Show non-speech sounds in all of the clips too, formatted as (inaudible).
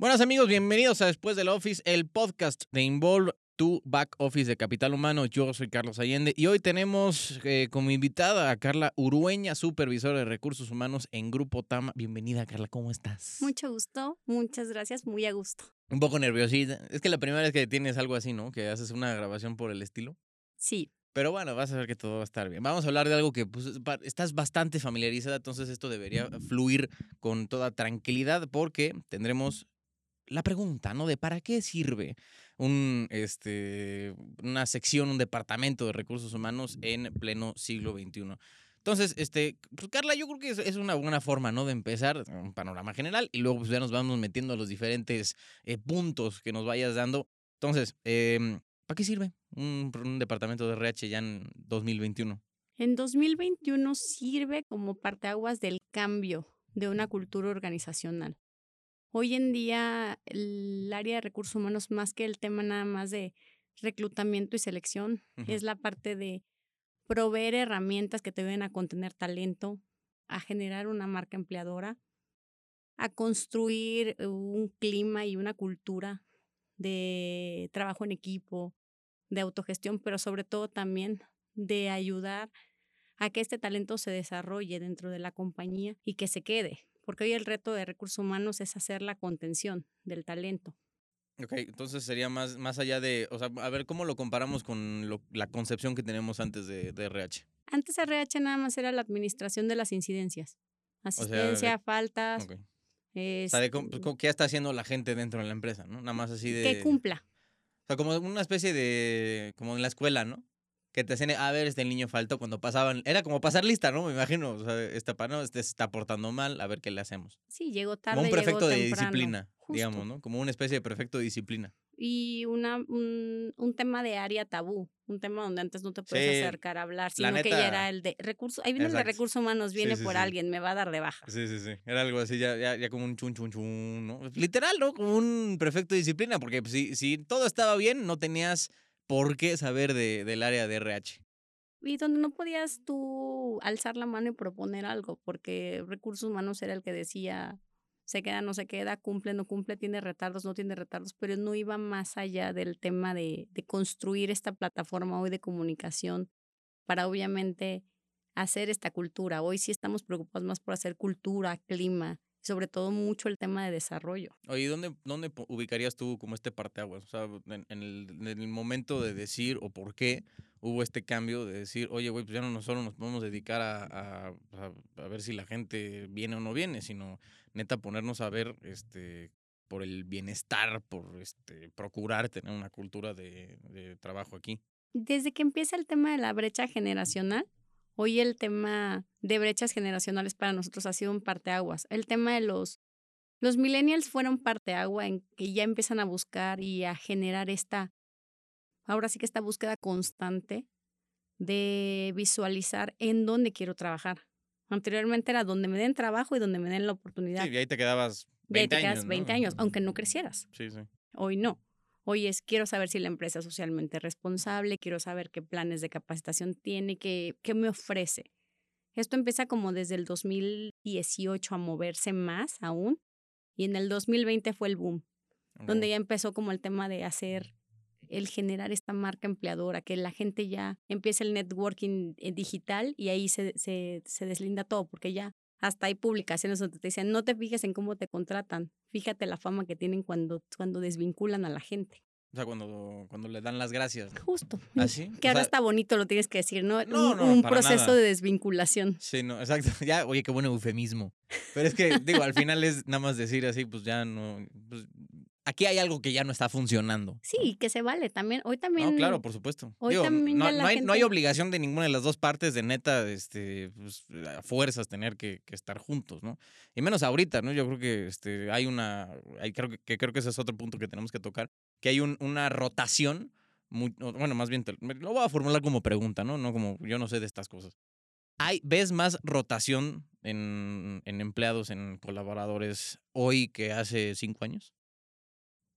Buenas amigos, bienvenidos a Después del Office, el podcast de Involve tu Back Office de Capital Humano. Yo soy Carlos Allende y hoy tenemos eh, como invitada a Carla Urueña, supervisora de recursos humanos en Grupo Tama. Bienvenida, Carla, ¿cómo estás? Mucho gusto, muchas gracias, muy a gusto. Un poco nerviosita. Es que la primera vez que tienes algo así, ¿no? Que haces una grabación por el estilo. Sí. Pero bueno, vas a ver que todo va a estar bien. Vamos a hablar de algo que pues, estás bastante familiarizada, entonces esto debería fluir con toda tranquilidad porque tendremos la pregunta, ¿no? De para qué sirve un, este, una sección, un departamento de recursos humanos en pleno siglo XXI. Entonces, este, pues Carla, yo creo que es, una buena forma, ¿no? De empezar un panorama general y luego pues, ya nos vamos metiendo a los diferentes eh, puntos que nos vayas dando. Entonces, em, ¿para qué sirve un, un departamento de RH ya en 2021? En 2021 sirve como parteaguas del cambio de una cultura organizacional. Hoy en día el área de recursos humanos, más que el tema nada más de reclutamiento y selección, es la parte de proveer herramientas que te ven a contener talento, a generar una marca empleadora, a construir un clima y una cultura de trabajo en equipo, de autogestión, pero sobre todo también de ayudar a que este talento se desarrolle dentro de la compañía y que se quede, porque hoy el reto de recursos humanos es hacer la contención del talento. Ok, entonces sería más, más allá de, o sea, a ver cómo lo comparamos con la concepción que tenemos antes de, RH. Antes RH nada más era la administración de las incidencias. Asistencia, faltas. Okay. o sea, de, pues, ¿qué está haciendo la gente dentro de la empresa, no? Nada más así de... Que cumpla. O sea, como una especie de, como en la escuela, ¿no? Que te hacen, a ver, este niño faltó cuando pasaban, era como pasar lista, ¿no? Me imagino, o sea, esta no, este se está portando mal, a ver qué le hacemos. Sí, llegó tarde. Como un prefecto de disciplina, digamos, ¿no? Como una especie de prefecto de disciplina. Y una, un, un, tema de área tabú, un tema donde antes no te puedes acercar a hablar, sino que ya era el de recursos, ahí viene el de recursos humanos, viene por alguien, me va a dar de baja. Sí, sí, sí, era algo así, ya, ya, ya como un chun, chun, chun, ¿no? Literal, ¿no? Como un prefecto de disciplina, porque si, si todo estaba bien, no tenías por qué saber de, del área de RH y donde no podías tú alzar la mano y proponer algo, porque recursos humanos era el que decía, se queda, no se queda, cumple, no cumple, tiene retardos, no tiene retardos, pero no iba más allá del tema de, de construir esta plataforma hoy de comunicación para obviamente hacer esta cultura. Hoy sí estamos preocupados más por hacer cultura, clima, sobre todo mucho el tema de desarrollo. Oye, ¿dónde, dónde ubicarías tú como este parteaguas? O sea, en, el, en, el, momento de decir o por qué hubo este cambio de decir, oye, güey, pues ya no solo nos podemos dedicar a, a, a, ver si la gente viene o no viene, sino neta ponernos a ver este por el bienestar, por este procurar tener una cultura de, de trabajo aquí. Desde que empieza el tema de la brecha generacional, Hoy el tema de brechas generacionales para nosotros ha sido un parteaguas. El tema de los, los millennials fueron parteagua en que ya empiezan a buscar y a generar esta, ahora sí que esta búsqueda constante de visualizar en dónde quiero trabajar. Anteriormente era donde me den trabajo y donde me den la oportunidad. Sí, y ahí te quedabas 20 ahí te quedas 20 años, aunque no crecieras. Sí, sí. Hoy no. Hoy es, quiero saber si la empresa es socialmente responsable, quiero saber qué planes de capacitación tiene, qué, qué me ofrece. Esto empieza como desde el 2018 a moverse más aún y en el 2020 fue el boom, donde ya empezó como el tema de hacer, el generar esta marca empleadora, que la gente ya empieza el networking eh, digital y ahí se, se, se deslinda todo, porque ya hasta hay publicaciones donde te dicen, no te fijes en cómo te contratan, fíjate la fama que tienen cuando, cuando desvinculan a la gente. O sea, cuando, cuando le dan las gracias. Justo. ¿Así? ¿Ah, que ahora está bonito, lo tienes que decir, ¿no? no, no un, proceso de desvinculación. Sí, no, exacto. (laughs) Ya, oye, qué buen eufemismo. Pero es que, digo, al final es nada más decir así, pues ya no. Pues, aquí hay algo que ya no está funcionando. Sí, que se vale también. Hoy también. No, claro, por supuesto. Hoy también no, no, hay, no, hay, obligación de ninguna de las dos partes de neta, este, pues, a fuerzas tener que, que, estar juntos, ¿no? Y menos ahorita, ¿no? Yo creo que este, hay una. Hay, creo, que, creo que ese es otro punto que tenemos que tocar. Que hay un, una rotación. Muy, bueno, más bien, lo voy a formular como pregunta, ¿no? No como yo no sé de estas cosas. Hay, ¿Ves más rotación en, en empleados, en colaboradores hoy que hace cinco años?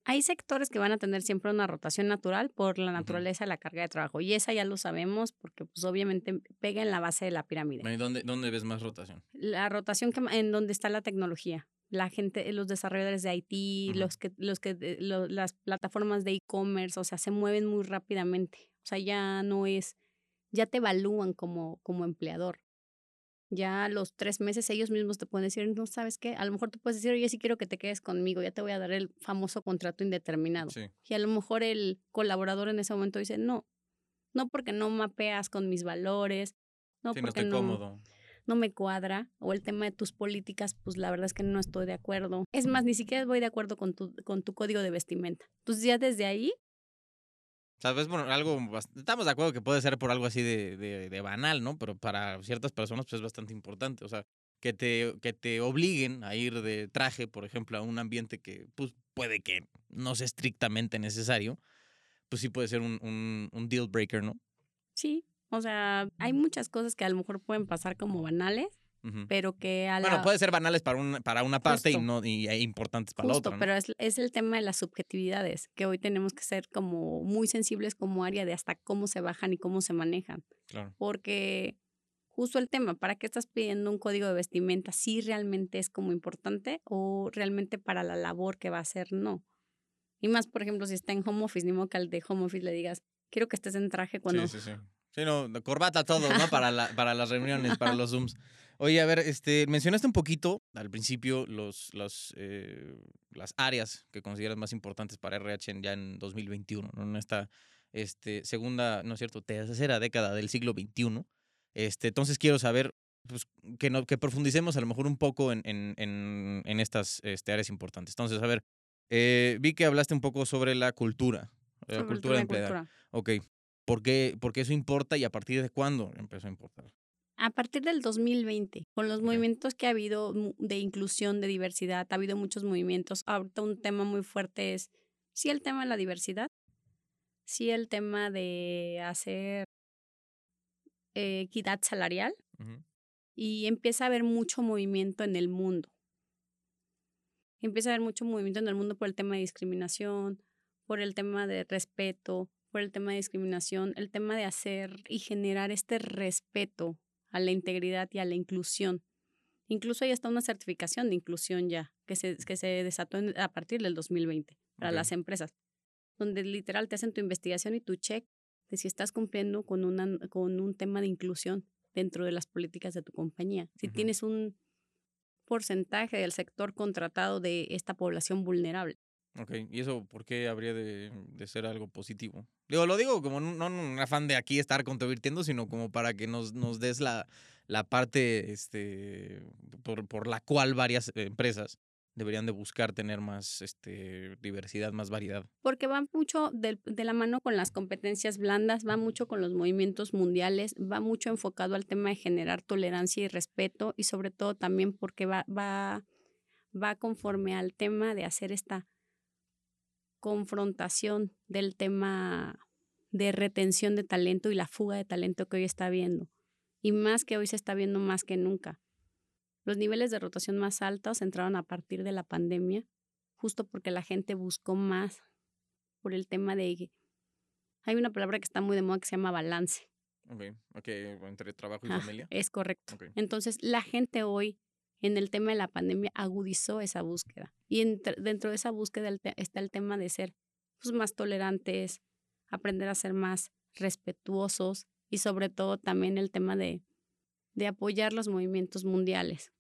Hay sectores que van a tener siempre una rotación natural por la naturaleza de la carga de trabajo y esa ya lo sabemos porque pues obviamente pega en la base de la pirámide. ¿Y dónde, dónde ves más rotación? La rotación que, en donde está la tecnología, la gente, los desarrolladores de IT, los que, los que, las plataformas de e-commerce, o sea, se mueven muy rápidamente. O sea, ya no es, ya te evalúan como, como empleador. Ya a los tres meses ellos mismos te pueden decir, no sabes qué, a lo mejor tú puedes decir, oye, sí quiero que te quedes conmigo, ya te voy a dar el famoso contrato indeterminado. Y a lo mejor el colaborador en ese momento dice, no, no porque no mapeas con mis valores, no porque no, cómodo no me cuadra o el tema de tus políticas, pues la verdad es que no estoy de acuerdo. Es más, ni siquiera voy de acuerdo con tu, con tu código de vestimenta. Entonces ya desde ahí... Sabes, bueno, algo, estamos de acuerdo que puede ser por algo así de, de, banal, ¿no? Pero para ciertas personas pues es bastante importante. O sea, que te, que te obliguen a ir de traje, por ejemplo, a un ambiente que pues, puede que no sea estrictamente necesario, pues sí puede ser un, un, un deal breaker, ¿no? Sí, o sea, hay muchas cosas que a lo mejor pueden pasar como banales, pero que a la... Bueno, puede ser banales para, un, para una parte y no y importantes para la otra. Pero es, es, el tema de las subjetividades, que hoy tenemos que ser como muy sensibles como área de hasta cómo se bajan y cómo se manejan. Claro. Porque justo el tema, ¿para qué estás pidiendo un código de vestimenta? Si realmente es como importante o realmente para la labor que va a hacer, no. Y más, por ejemplo, si está en home office, ni modo que al de home office le digas, quiero que estés en traje cuando... Sí, sí, sí. Sí, no, corbata todo, ¿no? (laughs) Para, la, para las reuniones, para los Zooms. Oye, a ver, este, mencionaste un poquito al principio los, los, eh, las áreas que consideras más importantes para RH ya en 2021, ¿no? En esta este, segunda, ¿no es cierto?, tercera década del siglo XXI. Este, entonces quiero saber pues, que, no, que profundicemos a lo mejor un poco en, en, en, estas este, áreas importantes. Entonces, a ver, eh, vi que hablaste un poco sobre la cultura, la cultura empleada. Ok, ¿Por qué, eso importa y a partir de cuándo empezó a importar? A partir del 2020, con los movimientos que ha habido de inclusión, de diversidad, ha habido muchos movimientos. Ahorita un tema muy fuerte es, sí, el tema de la diversidad, sí, el tema de hacer eh, equidad salarial y empieza a haber mucho movimiento en el mundo. Empieza a haber mucho movimiento en el mundo por el tema de discriminación, por el tema de respeto, por el tema de discriminación, el tema de hacer y generar este respeto a la integridad y a la inclusión. Incluso hay hasta una certificación de inclusión ya, que se, que se desató a partir del 2020 para las empresas, donde literal te hacen tu investigación y tu check de si estás cumpliendo con, una, con un tema de inclusión dentro de las políticas de tu compañía. Si tienes un porcentaje del sector contratado de esta población vulnerable. Ok, ¿y eso por qué habría de, ser algo positivo? Digo, lo digo como no, un afán de aquí estar controvirtiendo, sino como para que nos, nos des la, la parte este, por, por la cual varias empresas deberían de buscar tener más este, diversidad, más variedad. Porque va mucho de, de, la mano con las competencias blandas, va mucho con los movimientos mundiales, va mucho enfocado al tema de generar tolerancia y respeto y sobre todo también porque va, va, va conforme al tema de hacer esta confrontación del tema de retención de talento y la fuga de talento que hoy está viendo. Y más que hoy se está viendo más que nunca. Los niveles de rotación más altos entraron a partir de la pandemia, justo porque la gente buscó más por el tema de... Hay una palabra que está muy de moda que se llama balance. Ok, ok, entre trabajo y familia. Es correcto. Entonces, la gente hoy en el tema de la pandemia agudizó esa búsqueda. Y dentro de esa búsqueda está el tema de ser pues, más tolerantes, aprender a ser más respetuosos y sobre todo también el tema de, de apoyar los movimientos mundiales.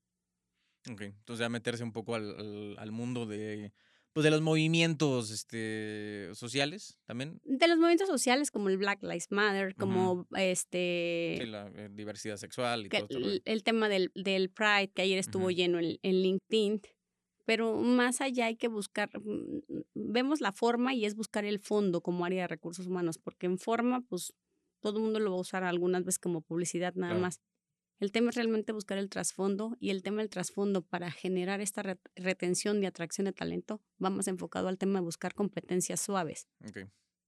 Ok, entonces ya meterse un poco al, al mundo de pues de los movimientos este, sociales también. De los movimientos sociales como el Black Lives Matter, como este... Sí, la eh, diversidad sexual y todo el, el, tema del, del, Pride, que ayer estuvo lleno en, en, LinkedIn. Pero más allá hay que buscar, mm, vemos la forma y es buscar el fondo como área de recursos humanos, porque en forma, pues todo el mundo lo va a usar algunas veces como publicidad nada más. El tema es realmente buscar el trasfondo y el tema del trasfondo para generar esta retención y atracción de talento va más enfocado al tema de buscar competencias suaves.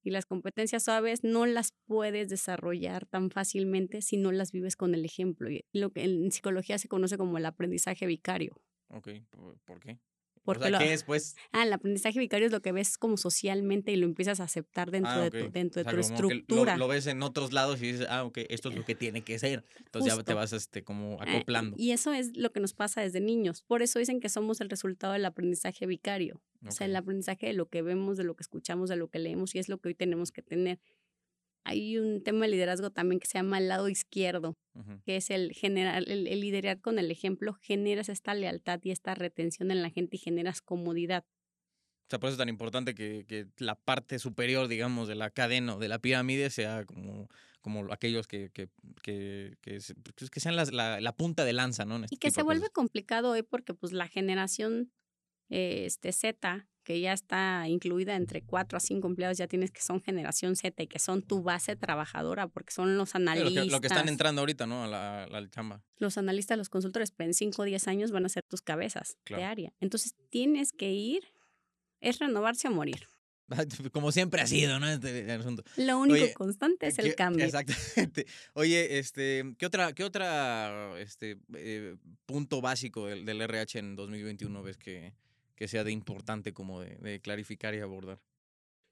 Y las competencias suaves no las puedes desarrollar tan fácilmente si no las vives con el ejemplo. Y lo que en psicología se conoce como el aprendizaje vicario. Ok, ¿por qué? O sea, ¿qué es, pues? Ah, el aprendizaje vicario es lo que ves como socialmente y lo empiezas a aceptar dentro Ah, de tu, dentro O sea, de tu que lo- estructura. Lo, ves en otros lados y dices, ah, ok, esto es lo que (laughs) tiene que ser. Entonces ya te vas este, como Ah, acoplando. Y eso es lo que nos pasa desde niños. Por eso dicen que somos el resultado del aprendizaje vicario. O sea, el aprendizaje de lo que vemos, de lo que escuchamos, de lo que leemos y es lo que hoy tenemos que tener. Hay un tema de liderazgo también que se llama el lado izquierdo, que es el generar, el, el liderar con el ejemplo, generas esta lealtad y esta retención en la gente y generas comodidad. O sea, por eso es tan importante que, que la parte superior, digamos, de la cadena o de la pirámide sea como, como aquellos que, que, que, que, pues, sean las- la, la punta de lanza, ¿no? En este Y que se vuelve complicado hoy porque pues la generación eh, este, Z, que ya está incluida entre 4 a 5 empleados, ya tienes que son generación Z y que son tu base trabajadora porque son los Sí, lo, analistas. que, lo que están entrando ahorita, ¿no? A la, a la chamba. Los analistas, los consultores, pero en 5 o 10 años van a ser tus cabezas Claro. de área. Entonces tienes que ir, es renovarse o morir. (laughs) Como siempre ha sido, ¿no? Este asunto. Lo único Oye, constante es el ¿Qué- cambio. Exactamente. (laughs) Oye, este, ¿qué otra, qué otra este, eh, punto básico del, del RH en 2021 ves que, que sea de importante como de, de clarificar y abordar?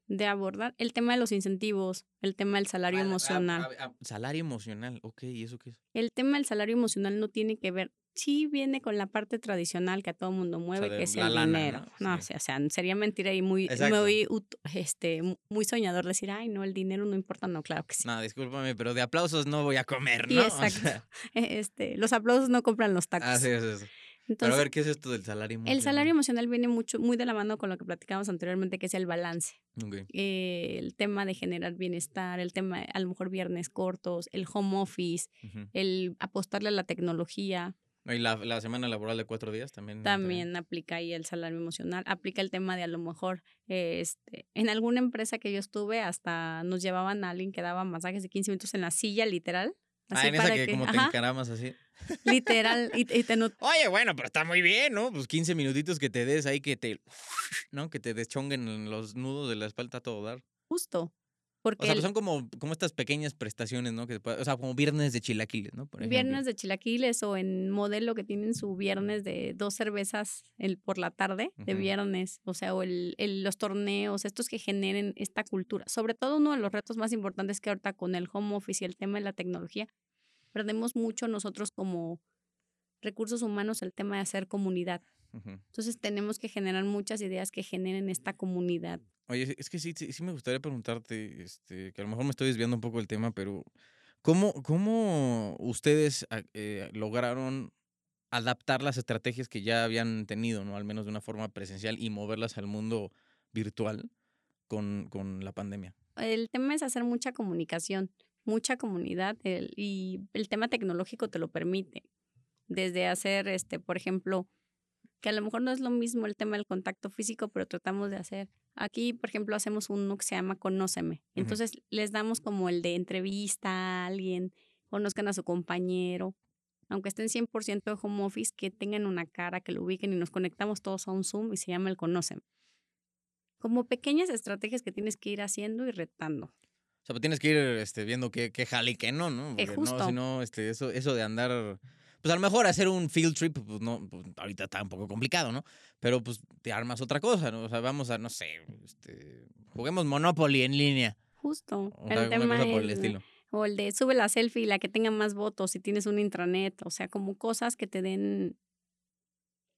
De abordar el tema de los incentivos, el tema del salario emocional. salario emocional, ok, ¿y eso qué es? El tema del salario emocional no tiene que ver, sí viene con la parte tradicional que a todo mundo mueve, de que es el lana, dinero. ¿no? No, o sea, o sea, sería mentira y muy, muy, este, mu- muy soñador decir, ay, no, el dinero no importa. No, claro que sí. No, discúlpame, pero de aplausos no voy a comer, ¿no? (laughs) O exacto. sea, (laughs) Este, los aplausos no compran los tacos. así es eso. Pero a ver, ¿qué es esto del salario emocional? el salario emocional viene mucho, muy de la mano con lo que platicamos anteriormente, que es el balance. Eh, el tema de generar bienestar, el tema, a lo mejor viernes cortos, el home office, el apostarle a la tecnología. Y la, la semana laboral de cuatro días también. entra. También aplica ahí el salario emocional, aplica el tema de a lo mejor, eh, este, en alguna empresa que yo estuve, hasta nos llevaban a alguien que daba masajes de 15 minutos en la silla, literal. Ah, en esa que, como te encaramas así. (laughs) literal, y, y te (laughs) Oye, bueno, pero está muy bien, ¿no? Pues 15 minutitos que te des ahí, que te, (laughs) ¿no? Que te deschonguen los nudos de la espalda a todo dar. justo, O porque sea, el pues son como, como estas pequeñas prestaciones, ¿no? Que, o sea, como viernes de chilaquiles, ¿no? Por viernes de chilaquiles o en modelo que tienen su viernes de dos cervezas el, por la tarde, de viernes, o sea, o el, el- los torneos, estos que generen esta cultura. Sobre todo uno de los retos más importantes que ahorita con el home office y el tema de la tecnología, perdemos mucho nosotros como recursos humanos el tema de hacer comunidad. Entonces tenemos que generar muchas ideas que generen esta comunidad. Oye, es que sí, sí, sí me gustaría preguntarte, este, que a lo mejor me estoy desviando un poco del tema, pero ¿cómo, cómo ustedes ah, eh, lograron adaptar las estrategias que ya habían tenido, ¿no? Al menos de una forma presencial y moverlas al mundo virtual con, con la pandemia. El tema es hacer mucha comunicación, mucha comunidad el- y el tema tecnológico te lo permite. Desde hacer, este, por ejemplo, que a lo mejor no es lo mismo el tema del contacto físico, pero tratamos de hacer. Aquí, por ejemplo, hacemos uno que se llama Conóceme. Entonces les damos como el de entrevista a alguien, conozcan a su compañero, aunque estén 100% de home office, que tengan una cara, que lo ubiquen y nos conectamos todos a un Zoom y se llama el Conóceme. Como pequeñas estrategias que tienes que ir haciendo y retando. O sea, pues tienes que ir este, viendo qué, qué jala y qué no, ¿no? Eh, Porque justo. no, este, eso, eso de andar. Pues a lo mejor hacer un field trip, pues no, pues ahorita está un poco complicado, ¿no? Pero pues te armas otra cosa, ¿no? O sea, vamos a, no sé, este, juguemos Monopoly en línea. Justo. O el sea, una tema cosa por el es, estilo. O el de sube la selfie la que tenga más votos si tienes un intranet. O sea, como cosas que te den.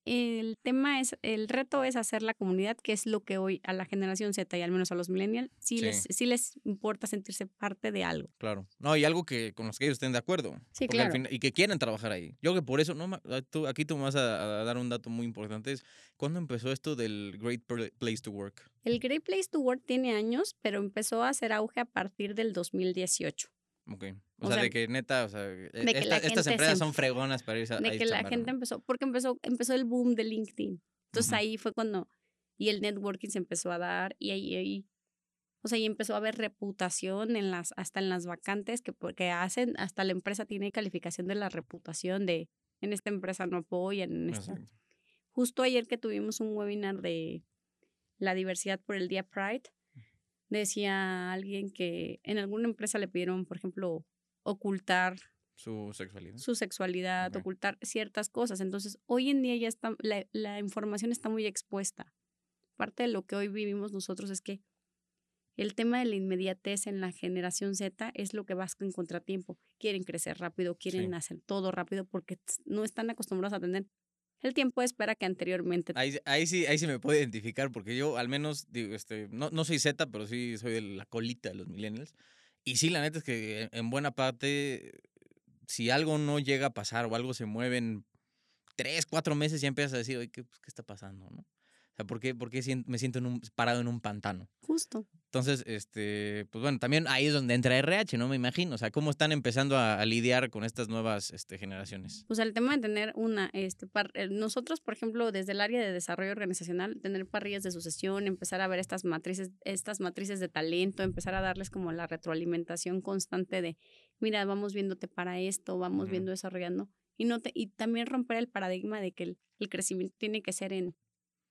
El tema es, el reto es hacer la comunidad, que es lo que hoy a la generación Z y al menos a los millennials, sí, Sí. Les, sí les importa sentirse parte de algo. Claro. No, y algo que con los que ellos estén de acuerdo. Sí, claro. fin- y que quieren trabajar ahí. Yo creo que por eso, no, tú- aquí tú me vas a, a dar un dato muy importante. Es, ¿cuándo empezó esto del Great Pla- Place to Work? El Great Place to Work tiene años, pero empezó a hacer auge a partir del 2018. Ok. O, O sea, sea, de que neta, o sea, que esta- la estas empresas se- son fregonas para irse a de a que la chambear, gente ¿no? empezó, porque empezó, empezó el boom de LinkedIn. Entonces Ujú. ahí fue cuando, y el networking se empezó a dar, y ahí, ahí o sea, y empezó a haber reputación en las, hasta en las vacantes que, porque hacen, hasta la empresa tiene calificación de la reputación de, en esta empresa no apoyan, en esta. Exacto. Justo ayer que tuvimos un webinar de la diversidad por el día Pride, decía alguien que en alguna empresa le pidieron, por ejemplo, ocultar su sexualidad. Su sexualidad, ocultar ciertas cosas. Entonces, hoy en día ya está, la, la información está muy expuesta. Parte de lo que hoy vivimos nosotros es que el tema de la inmediatez en la generación Z es lo que va en contratiempo. Quieren crecer rápido, quieren Sí. hacer todo rápido porque no están acostumbrados a tener el tiempo de espera que anteriormente. Ahí, ahí sí, ahí sí me puedo identificar, porque yo al menos, digo, este, no, no soy Z, pero sí soy de la colita de los millennials. Y sí, la neta es que en buena parte, si algo no llega a pasar o algo se mueve en tres, cuatro meses, ya empiezas a decir, oye, ¿qué, pues, qué está pasando? ¿no? O sea, ¿por qué, por qué sien- me siento en un, parado en un pantano? Justo. Entonces, este, pues bueno, también ahí es donde entra RH, ¿no? Me imagino. O sea, cómo están empezando a, a lidiar con estas nuevas este, generaciones. Pues el tema de tener una, este, par- eh, nosotros, por ejemplo, desde el área de desarrollo organizacional, tener parrillas de sucesión, empezar a ver estas matrices, estas matrices de talento, empezar a darles como la retroalimentación constante de, mira, vamos viéndote para esto, vamos viendo desarrollando, y no te, y también romper el paradigma de que el, el crecimiento tiene que ser en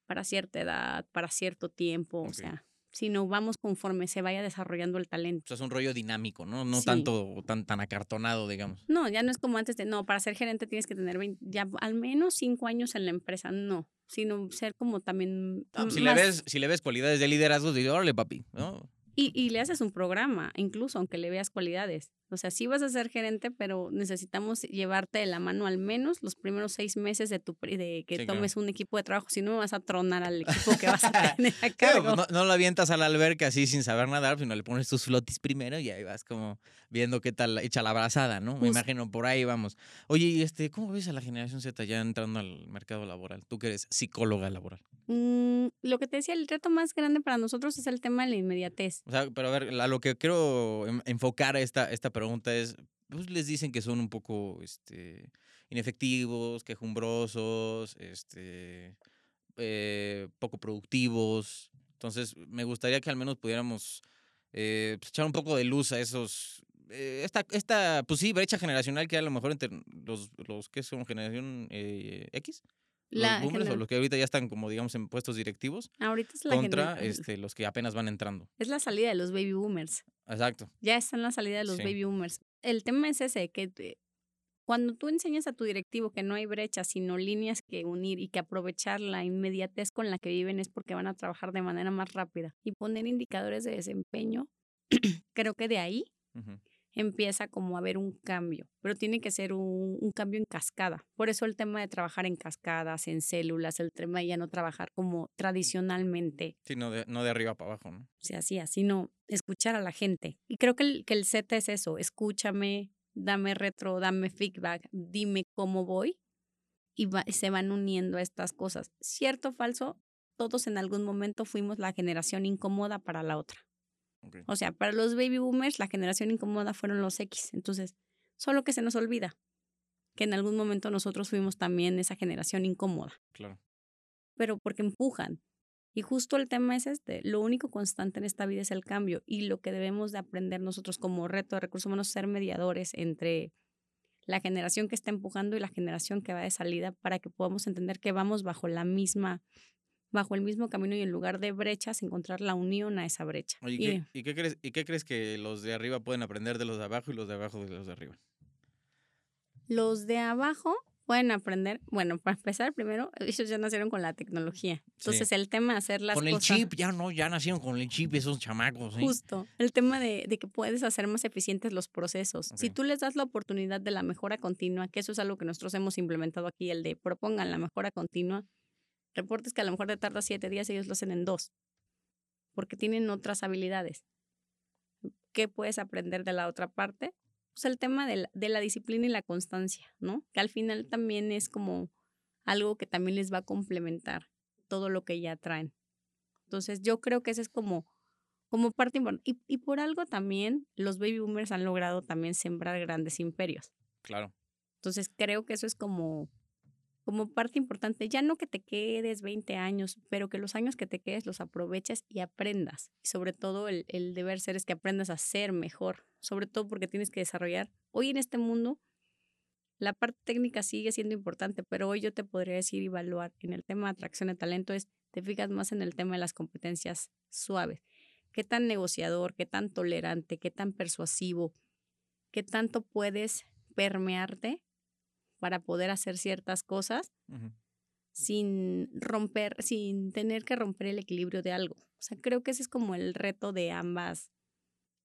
para cierta edad, para cierto tiempo, o sea, sino vamos conforme se vaya desarrollando el talento. O sea, es un rollo dinámico, ¿no? No Sí. tanto tan, tan acartonado, digamos. No, ya no es como antes de, no, para ser gerente tienes que tener 20 ya al menos cinco años en la empresa, no, sino ser como también... Ah, si, más- le ves, si le ves cualidades de liderazgo, digo, órale, papi, ¿no? y, y le haces un programa, incluso aunque le veas cualidades. O sea, sí vas a ser gerente, pero necesitamos llevarte de la mano al menos los primeros seis meses de, tu, de que Sí, claro. tomes un equipo de trabajo, si no me vas a tronar al equipo que vas a (laughs) tener a Claro, cargo. pues no, no lo avientas a la alberca así sin saber nadar, sino le pones tus flotis primero y ahí vas como viendo qué tal echa la brazada, ¿no? Me Justo. imagino, por ahí vamos. Oye, y este, ¿cómo ves a la generación Z ya entrando al mercado laboral? Tú que eres psicóloga laboral. Mm, lo que te decía, el reto más grande para nosotros es el tema de la inmediatez. O sea, pero a ver, a lo que quiero em- enfocar esta, esta pregunta es, pues les dicen que son un poco este, inefectivos, quejumbrosos, este, eh, poco productivos. Entonces, me gustaría que al menos pudiéramos eh, pues, echar un poco de luz a esos... eh, esta, esta, pues sí, brecha generacional que a lo mejor entre los, los que son generación eh, X, los La boomers o los que ahorita ya están como digamos en puestos directivos, Ahorita es la, contra este, los que apenas van entrando. es la salida de los baby boomers. Exacto. ya está en la salida de los Sí. baby boomers. El tema es ese, que te- cuando tú enseñas a tu directivo que no hay brechas, sino líneas que unir y que aprovechar la inmediatez con la que viven es porque van a trabajar de manera más rápida y poner indicadores de desempeño, (clears throat) creo que de ahí. Empieza como a haber un cambio, pero tiene que ser un, un cambio en cascada. Por eso el tema de trabajar en cascadas, en células, el tema de ya no trabajar como tradicionalmente Sí, no de, no de arriba para abajo, ¿no? se hacía, sino escuchar a la gente. Y creo que el, que el Z es eso, escúchame, dame retro, dame feedback, dime cómo voy y, va- se van uniendo a estas cosas. Cierto o falso, todos en algún momento fuimos la generación incómoda para la otra. O sea, para los baby boomers la generación incómoda fueron los X. Entonces, solo que se nos olvida que en algún momento nosotros fuimos también esa generación incómoda Claro. pero porque empujan. Y justo el tema es este, lo único constante en esta vida es el cambio y lo que debemos de aprender nosotros como reto de recursos humanos es ser mediadores entre la generación que está empujando y la generación que va de salida para que podamos entender que vamos bajo la misma bajo el mismo camino y en lugar de brechas encontrar la unión a esa brecha. Oye, ¿y qué, y qué crees, ¿y qué crees que los de arriba pueden aprender de los de abajo y los de abajo de los de arriba? Los de abajo pueden aprender, bueno, para empezar primero, (laughs) ellos ya nacieron con la tecnología. Entonces el tema de hacer las con el cosas chip, ya no, ya nacieron con el chip esos chamacos. ¿eh? Justo, el tema de, de que puedes hacer más eficientes los procesos. Si tú les das la oportunidad de la mejora continua, que eso es algo que nosotros hemos implementado aquí, el de propongan la mejora continua, reportes que a lo mejor te tarda siete días, ellos lo hacen en dos, porque tienen otras habilidades. ¿Qué puedes aprender de la otra parte? Pues el tema de la, de la disciplina y la constancia, ¿no? Que al final también es como algo que también les va a complementar todo lo que ya traen. Entonces yo creo que ese es como como parte importante. Y, y por algo también los baby boomers han logrado también sembrar grandes imperios. Claro. Entonces creo que eso es como, como parte importante. Ya no que te quedes 20 años, pero que los años que te quedes los aproveches y aprendas. Y sobre todo el, el deber ser es que aprendas a ser mejor. Sobre todo porque tienes que desarrollar. Hoy en este mundo, la parte técnica sigue siendo importante, pero hoy yo te podría decir y evaluar en el tema de atracción de talento es, te fijas más en el tema de las competencias suaves qué tan negociador, qué tan tolerante, qué tan persuasivo, qué tanto puedes permearte para poder hacer ciertas cosas sin romper, sin tener que romper el equilibrio de algo. O sea, creo que ese es como el reto de ambas,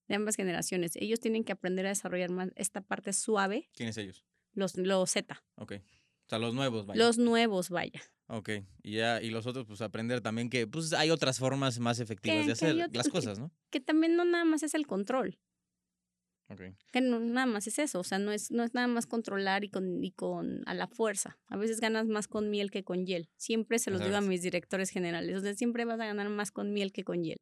de ambas generaciones. Ellos tienen que aprender a desarrollar más esta parte suave. ¿Quiénes ellos? Los, los Z. Ok. O sea, los nuevos, vaya. Los nuevos, vaya. Ok. Y ya, y los otros, pues aprender también que pues hay otras formas más efectivas de hacer las cosas, ¿no? Que también no nada más es el control. Que no, nada más es eso, o sea, no es, no es nada más controlar y con, y con a la fuerza. A veces ganas más con miel que con hiel. Siempre se los digo a mis directores generales, o sea, siempre vas a ganar más con miel que con hiel.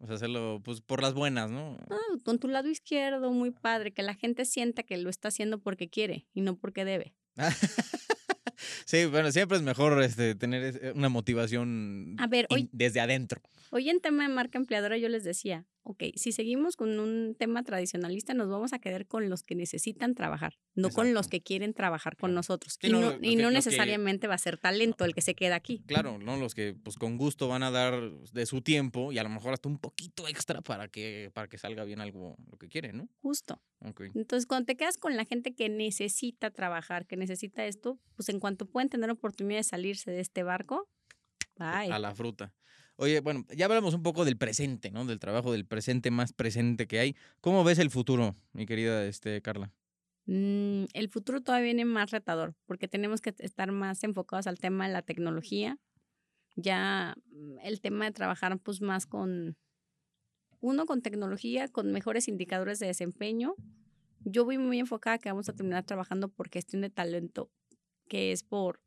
O sea, hacerlo pues por las buenas, ¿no? Ah, con tu lado izquierdo, muy padre, que la gente sienta que lo está haciendo porque quiere y no porque debe. (laughs) sí, bueno, siempre es mejor este, tener eh, una motivación a ver, hoy, desde adentro. Hoy en tema de marca empleadora yo les decía, ok, si seguimos con un tema tradicionalista, nos vamos a quedar con los que necesitan trabajar, no con los que quieren trabajar con nosotros. y no, y no necesariamente va a ser talento el que se queda aquí. Claro, ¿no? Los que pues con gusto van a dar de su tiempo y a lo mejor hasta un poquito extra para que, para que salga bien algo, lo que quieren, ¿no? Justo. Entonces, cuando te quedas con la gente que necesita trabajar, que necesita esto, pues en cuanto pueden tener oportunidad de salirse de este barco, bye. A la fruta. Oye, bueno, ya hablamos un poco del presente, ¿no? Del trabajo del presente más presente que hay. ¿Cómo ves el futuro, mi querida este, Carla? Mm, el futuro todavía viene más retador porque tenemos que estar más enfocados al tema de la tecnología. Ya mm, el tema de trabajar pues más con, uno, con tecnología, con mejores indicadores de desempeño. Yo voy muy enfocada que vamos a terminar trabajando por gestión de talento, que es por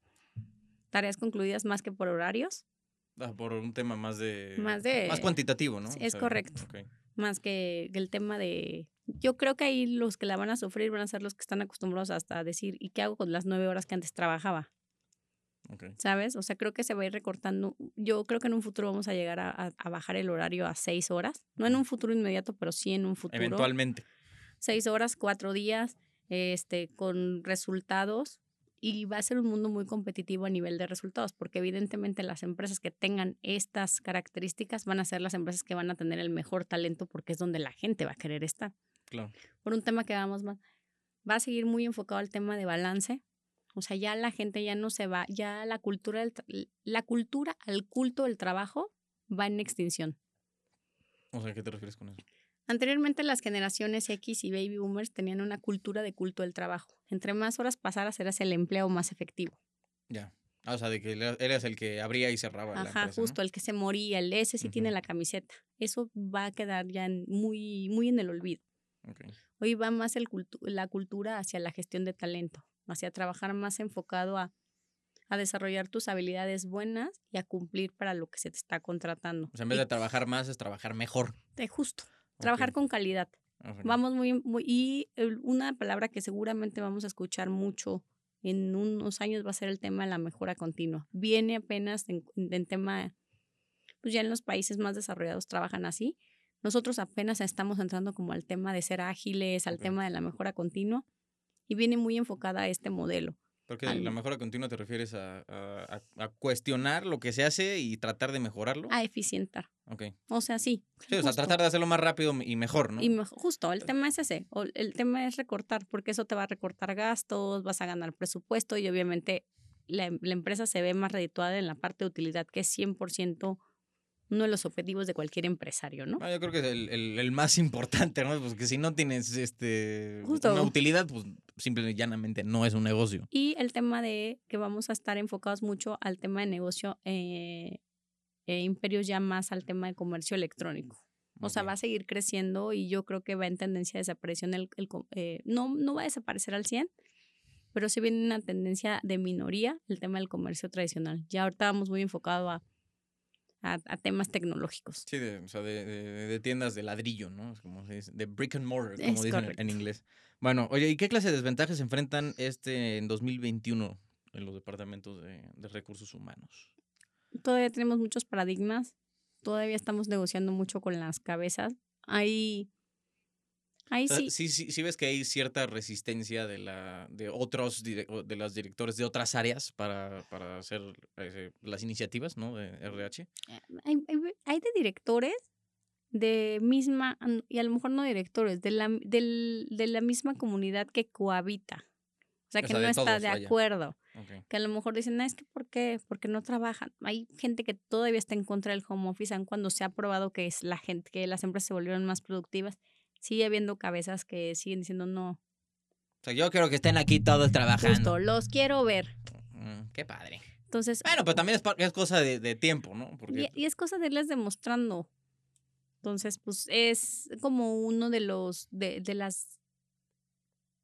tareas concluidas más que por horarios. Ah, por un tema más de... Más de... Más cuantitativo, ¿no? Es correcto. Más que el tema de... Yo creo que ahí los que la van a sufrir van a ser los que están acostumbrados hasta a decir, ¿y qué hago con las nueve horas que antes trabajaba? ¿Sabes? O sea, creo que se va a ir recortando. Yo creo que en un futuro vamos a llegar a, a, bajar el horario a seis horas. No en un futuro inmediato, pero sí en un futuro. Eventualmente. Seis horas, cuatro días, este, con resultados y va a ser un mundo muy competitivo a nivel de resultados, porque evidentemente las empresas que tengan estas características van a ser las empresas que van a tener el mejor talento porque es donde la gente va a querer estar. Claro. Por un tema que vamos más, va a seguir muy enfocado al tema de balance. O sea, ya la gente ya no se va, ya la cultura, la cultura al culto del trabajo va en extinción. O sea, ¿qué te refieres con eso? Anteriormente las generaciones X y baby boomers tenían una cultura de culto del trabajo. Entre más horas pasaras eras el empleo más efectivo. Ya. Ah, o sea, de que eras el que abría y cerraba. Ajá, justo, el que se moría, el ese sí tiene la camiseta. Eso va a quedar ya muy, muy en el olvido. Hoy va más el la cultura hacia la gestión de talento, hacia trabajar más enfocado a, a desarrollar tus habilidades buenas y a cumplir para lo que se te está contratando. O sea, en vez de trabajar más, es trabajar mejor. De justo. Trabajar con calidad. Ah, vamos muy, muy, y una palabra que seguramente vamos a escuchar mucho en unos años va a ser el tema de la mejora continua. Viene apenas en, en tema, pues ya en los países más desarrollados trabajan así. Nosotros apenas estamos entrando como al tema de ser ágiles, al tema de la mejora continua y viene muy enfocada a este modelo. Porque la mejora continua te refieres a, a, cuestionar lo que se hace y tratar de mejorarlo. A eficientar. Ok. O sea, sí. Sí, o sea, tratar de hacerlo más rápido y mejor, ¿no? Y justo, el tema es ese. el tema es recortar, porque eso te va a recortar gastos, vas a ganar presupuesto y obviamente la, la empresa se ve más redituada en la parte de utilidad, que es 100% uno de los objetivos de cualquier empresario, ¿no? Ah, yo creo que es el, el, más (laughs) importante, ¿no? Porque si no tienes este, una utilidad, pues simple y llanamente no es un negocio. Y el tema de que vamos a estar enfocados mucho al tema de negocio, eh, eh, imperios ya más al tema de comercio electrónico. O sea, va a seguir creciendo y yo creo que va en tendencia de desaparición. El, el eh, no, no va a desaparecer al 100, pero sí viene una tendencia de minoría el tema del comercio tradicional. Ya ahorita vamos muy enfocado a a, temas tecnológicos. Sí, de, o sea, de, de, tiendas de ladrillo, ¿no? Como se dice, de brick and mortar, como dicen en, inglés. Bueno, oye, ¿y qué clase de desventajas enfrentan este en 2021 en los departamentos de, de recursos humanos? Todavía tenemos muchos paradigmas, todavía estamos negociando mucho con las cabezas. Hay Ahí sí. sí. Sí, ves que hay cierta resistencia de, la, de otros, de los directores de otras áreas para, para hacer eh, las iniciativas, ¿no? De RH. Eh, hay, hay, de directores de misma, y a lo mejor no directores, de la, del, de la misma comunidad que cohabita. O sea, que no está de acuerdo. Que a lo mejor dicen, no, es que ¿por qué? Porque no trabajan. Hay gente que todavía está en contra del home office, aun cuando se ha probado que es la gente, que las empresas se volvieron más productivas. Sigue habiendo cabezas que siguen diciendo no. O sea, yo quiero que estén aquí todos trabajando. Justo, los quiero ver. Mm, qué padre. Entonces. Bueno, pero también es, es cosa de, de, tiempo, ¿no? Porque... Y, y, es cosa de irles demostrando. Entonces, pues es como uno de los, de, de las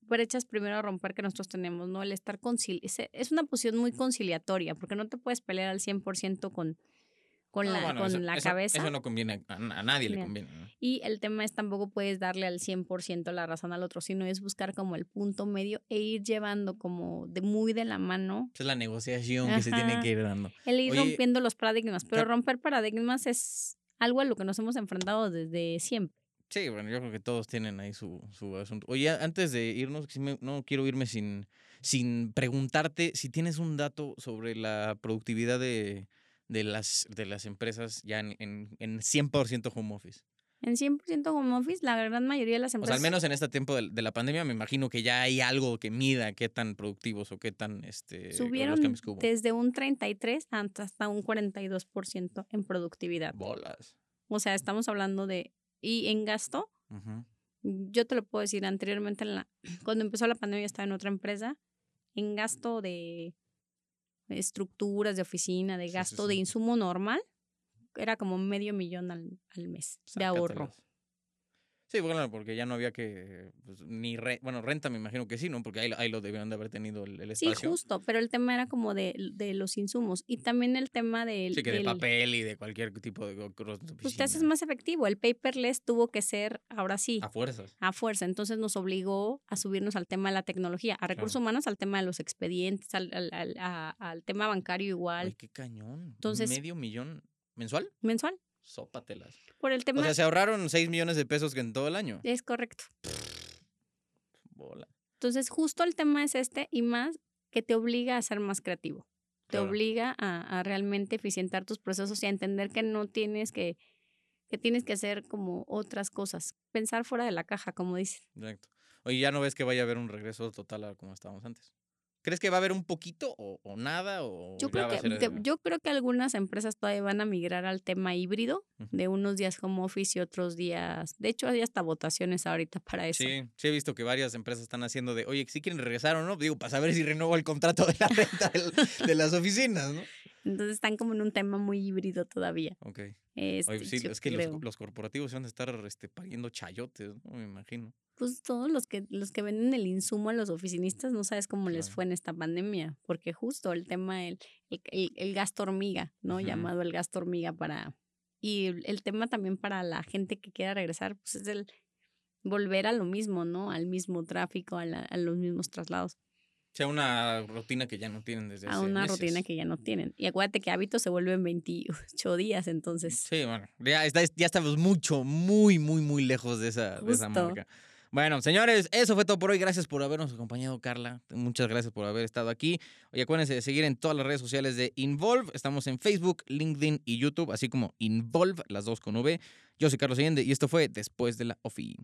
brechas primero a romper que nosotros tenemos, ¿no? El estar concili es una posición muy conciliatoria, porque no te puedes pelear al 100% con, con la, con la cabeza. Eso no conviene, a, nadie le conviene. Y el tema es tampoco puedes darle al 100% la razón al otro, sino es buscar como el punto medio e ir llevando como de muy de la mano. es la negociación que se tiene que ir dando. El ir rompiendo los paradigmas, pero romper paradigmas es algo a lo que nos hemos enfrentado desde siempre. Sí, bueno, yo creo que todos tienen ahí su, su asunto. Oye, antes de irnos, no quiero irme sin, sin preguntarte si tienes un dato sobre la productividad de, de, las, de las empresas ya en, en, en 100% home office. En 100% home office, la gran mayoría de las empresas. O sea, al menos en este tiempo de, la pandemia, me imagino que ya hay algo que mida qué tan productivos o qué tan. Este, Subieron desde un 33 hasta un 42% en productividad. Bolas. O sea, estamos hablando de y en gasto, yo te lo puedo decir, anteriormente, en la, cuando empezó la pandemia, estaba en otra empresa, en gasto de estructuras de oficina, de gasto de insumo normal, era como medio millón al, al mes de ahorro. Sí, bueno, porque ya no había que, pues, ni, bueno, renta me imagino que sí, ¿no? Porque ahí, ahí lo debían de haber tenido el, espacio. Sí, justo, pero el tema era como de, de los insumos y también el tema del... Sí, que de papel y de cualquier tipo de... Pues te haces más efectivo, el paperless tuvo que ser, ahora sí. A fuerzas. A fuerza, entonces nos obligó a subirnos al tema de la tecnología, a recursos humanos, al tema de los expedientes, al, al, al, tema bancario igual. Ay, qué cañón. Entonces... ¿Medio millón mensual? Mensual. Sópatelas. Por el tema. O sea, se ahorraron 6 millones de pesos en todo el año. Es correcto. Bola. Entonces, justo el tema es este y más que te obliga a ser más creativo. Te obliga a, a, realmente eficientar tus procesos y a entender que no tienes que, que tienes que hacer como otras cosas. Pensar fuera de la caja, como dices. Exacto. Oye, ya no ves que vaya a haber un regreso total a como estábamos antes. ¿Crees que va a haber un poquito o, nada? O yo, creo que, yo creo que algunas empresas todavía van a migrar al tema híbrido, de unos días home office y otros días. De hecho, hay hasta votaciones ahorita para eso. Sí, sí he visto que varias empresas están haciendo de, oye, si quieren regresar o no, digo, para saber si renuevo el contrato de la renta de las oficinas, ¿no? Entonces están como en un tema muy híbrido todavía. Ok. Este, sí, es que los, los, corporativos van a estar este, pariendo chayotes, ¿no? Me imagino pues todos los que, los que venden el insumo a los oficinistas no sabes cómo les fue en esta pandemia, porque justo el tema, el, el, el gasto hormiga, ¿no? Llamado el gasto hormiga para... Y el, tema también para la gente que quiera regresar, pues es el volver a lo mismo, ¿no? Al mismo tráfico, a, a los mismos traslados. O sea, una rutina que ya no tienen desde A una rutina que ya no tienen. Y acuérdate que hábitos se vuelven 28 días, entonces. Sí, bueno, ya, ya estamos mucho, muy, muy, muy lejos de esa, de esa marca. Bueno, señores, eso fue todo por hoy. Gracias por habernos acompañado, Carla. Muchas gracias por haber estado aquí. Oye, acuérdense de seguir en todas las redes sociales de Involve. Estamos en Facebook, LinkedIn y YouTube, así como Involve, las dos con V. Yo soy Carlos Allende y esto fue Después de la OFI.